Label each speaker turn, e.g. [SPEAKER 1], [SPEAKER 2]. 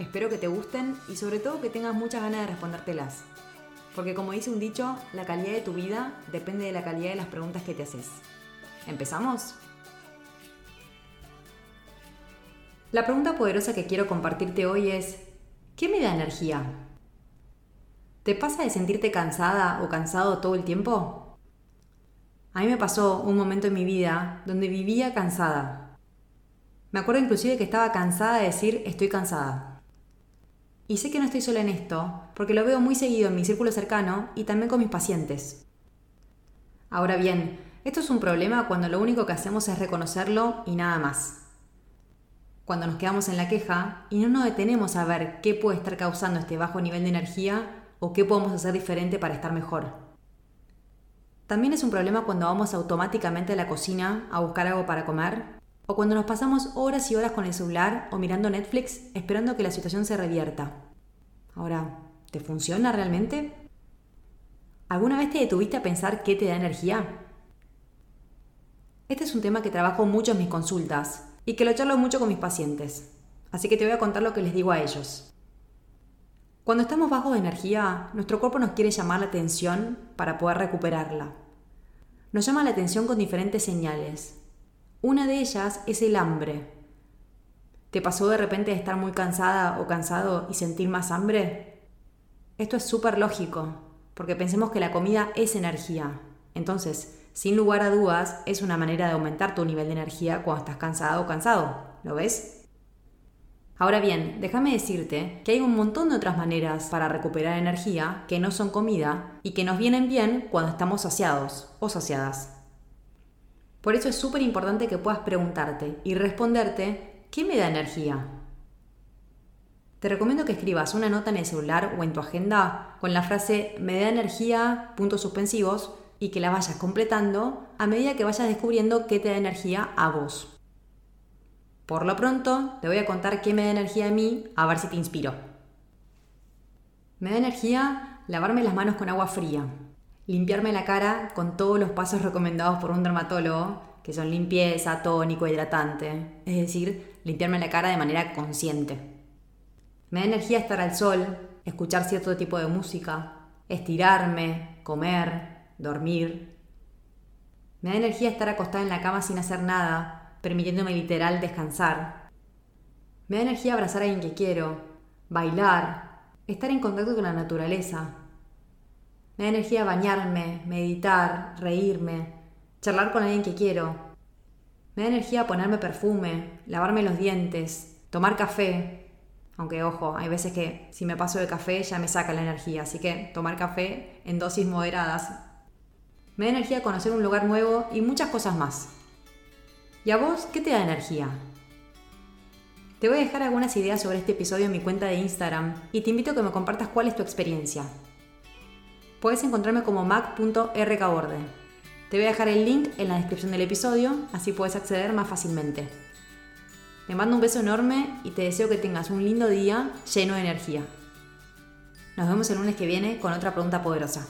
[SPEAKER 1] Espero que te gusten y sobre todo que tengas muchas ganas de respondértelas. Porque como dice un dicho, la calidad de tu vida depende de la calidad de las preguntas que te haces. ¿Empezamos? La pregunta poderosa que quiero compartirte hoy es, ¿qué me da energía? ¿Te pasa de sentirte cansada o cansado todo el tiempo? A mí me pasó un momento en mi vida donde vivía cansada. Me acuerdo inclusive que estaba cansada de decir estoy cansada. Y sé que no estoy sola en esto, porque lo veo muy seguido en mi círculo cercano y también con mis pacientes. Ahora bien, esto es un problema cuando lo único que hacemos es reconocerlo y nada más cuando nos quedamos en la queja y no nos detenemos a ver qué puede estar causando este bajo nivel de energía o qué podemos hacer diferente para estar mejor. También es un problema cuando vamos automáticamente a la cocina a buscar algo para comer o cuando nos pasamos horas y horas con el celular o mirando Netflix esperando que la situación se revierta. Ahora, ¿te funciona realmente? ¿Alguna vez te detuviste a pensar qué te da energía? Este es un tema que trabajo mucho en mis consultas y que lo charlo mucho con mis pacientes. Así que te voy a contar lo que les digo a ellos. Cuando estamos bajos de energía, nuestro cuerpo nos quiere llamar la atención para poder recuperarla. Nos llama la atención con diferentes señales. Una de ellas es el hambre. ¿Te pasó de repente de estar muy cansada o cansado y sentir más hambre? Esto es súper lógico, porque pensemos que la comida es energía. Entonces, sin lugar a dudas, es una manera de aumentar tu nivel de energía cuando estás cansado o cansado. ¿Lo ves? Ahora bien, déjame decirte que hay un montón de otras maneras para recuperar energía que no son comida y que nos vienen bien cuando estamos saciados o saciadas. Por eso es súper importante que puedas preguntarte y responderte, ¿qué me da energía? Te recomiendo que escribas una nota en el celular o en tu agenda con la frase me da energía, puntos suspensivos, y que la vayas completando a medida que vayas descubriendo qué te da energía a vos. Por lo pronto, te voy a contar qué me da energía a mí, a ver si te inspiro. Me da energía lavarme las manos con agua fría, limpiarme la cara con todos los pasos recomendados por un dermatólogo, que son limpieza, tónico, hidratante, es decir, limpiarme la cara de manera consciente. Me da energía estar al sol, escuchar cierto tipo de música, estirarme, comer, dormir. Me da energía estar acostada en la cama sin hacer nada, permitiéndome literal descansar. Me da energía abrazar a alguien que quiero, bailar, estar en contacto con la naturaleza. Me da energía bañarme, meditar, reírme, charlar con alguien que quiero. Me da energía ponerme perfume, lavarme los dientes, tomar café. Aunque ojo, hay veces que si me paso de café ya me saca la energía, así que tomar café en dosis moderadas me da energía conocer un lugar nuevo y muchas cosas más. ¿Y a vos qué te da energía? Te voy a dejar algunas ideas sobre este episodio en mi cuenta de Instagram y te invito a que me compartas cuál es tu experiencia. Puedes encontrarme como mac.rcaborde. Te voy a dejar el link en la descripción del episodio, así puedes acceder más fácilmente. Te mando un beso enorme y te deseo que tengas un lindo día lleno de energía. Nos vemos el lunes que viene con otra pregunta poderosa.